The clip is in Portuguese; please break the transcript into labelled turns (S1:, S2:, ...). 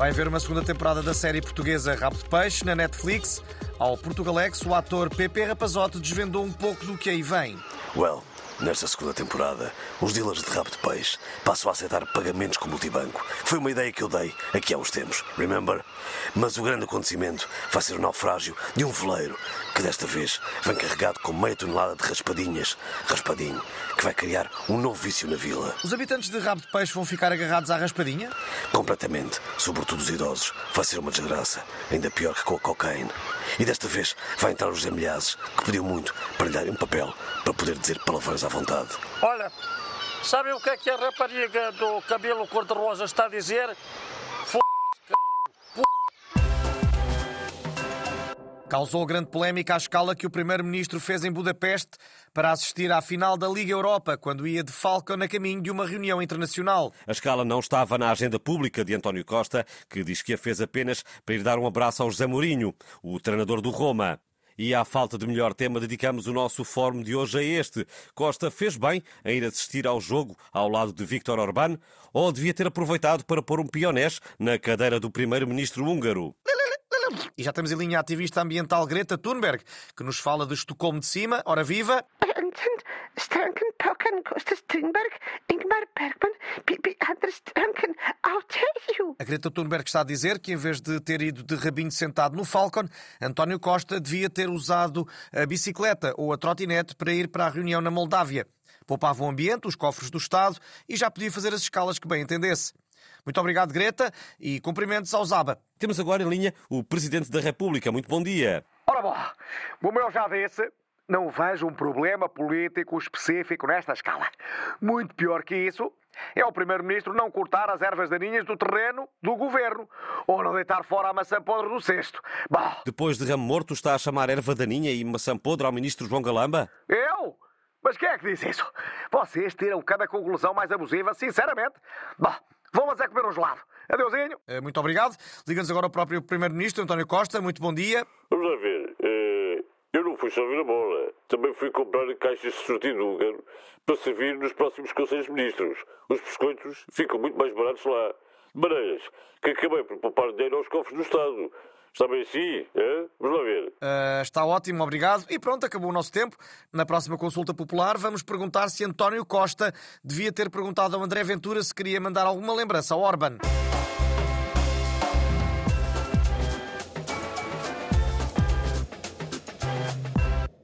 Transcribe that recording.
S1: Vai haver uma segunda temporada da série portuguesa Rabo de Peixe na Netflix. Ao Portugalex, o ator Pepe Rapazote desvendou um pouco do que aí vem.
S2: Well, nesta segunda temporada, os dealers de rabo de peixe passam a aceitar pagamentos com multibanco. Foi uma ideia que eu dei aqui há uns tempos, remember? Mas o grande acontecimento vai ser o naufrágio de um veleiro que desta vez vem carregado com meia tonelada de raspadinhas, raspadinho, que vai criar um novo vício na vila.
S1: Os habitantes de Rabo de Peixe vão ficar agarrados à raspadinha?
S2: Completamente, sobretudo os idosos. Vai ser uma desgraça, ainda pior que com a cocaína. E desta vez vai entrar os Milhazes, que pediu muito para lhe darem um papel para poder dizer palavrões à vontade.
S3: Olha, sabem o que é que a rapariga do cabelo cor-de-rosa está a dizer? F...
S1: Causou grande polémica à escala que o primeiro-ministro fez em Budapeste para assistir à final da Liga Europa, quando ia de Falcão a caminho de uma reunião internacional.
S4: A escala não estava na agenda pública de António Costa, que diz que a fez apenas para ir dar um abraço ao José Mourinho, o treinador do Roma. E à falta de melhor tema, dedicamos o nosso fórum de hoje a este. Costa fez bem em ir assistir ao jogo ao lado de Viktor Orbán ou devia ter aproveitado para pôr um pionés na cadeira do primeiro-ministro húngaro?
S1: E já temos em linha a ativista ambiental Greta Thunberg, que nos fala de Estocolmo de Cima. Ora viva! A Greta Thunberg está a dizer que, em vez de ter ido de rabinho sentado no Falcon, António Costa devia ter usado a bicicleta ou a trotinete para ir para a reunião na Moldávia. Poupava o ambiente, os cofres do Estado e já podia fazer as escalas que bem entendesse. Muito obrigado, Greta, e cumprimentos ao Zaba.
S4: Temos agora em linha o Presidente da República. Muito bom dia.
S5: Ora bom, como eu já disse, não vejo um problema político específico nesta escala. Muito pior que isso é o Primeiro-Ministro não cortar as ervas daninhas do terreno do governo ou não deitar fora a maçã podre do cesto. Bom,
S4: Depois de ramo morto, está a chamar erva daninha e maçã podre ao Ministro João Galamba?
S5: eu? Mas quem é que diz isso? Vocês tiram cada conclusão mais abusiva, sinceramente. Bom, vamos é comer um gelado. Adeusinho.
S1: Eh, Muito obrigado. Liga-nos agora o próprio Primeiro-Ministro, António Costa. Muito bom dia.
S6: Vamos lá ver. eh, eu não fui só ver a bola. Também fui comprar caixas de sortido húngaro para servir nos próximos Conselhos de Ministros. Os biscoitos ficam muito mais baratos lá. De maneiras que acabei por poupar dinheiro aos cofres do Estado. Está bem assim? É? Vamos lá ver.
S1: Eh, está ótimo, obrigado. E pronto, acabou o nosso tempo. Na próxima consulta popular, vamos perguntar se António Costa devia ter perguntado ao André Ventura se queria mandar alguma lembrança ao Orban.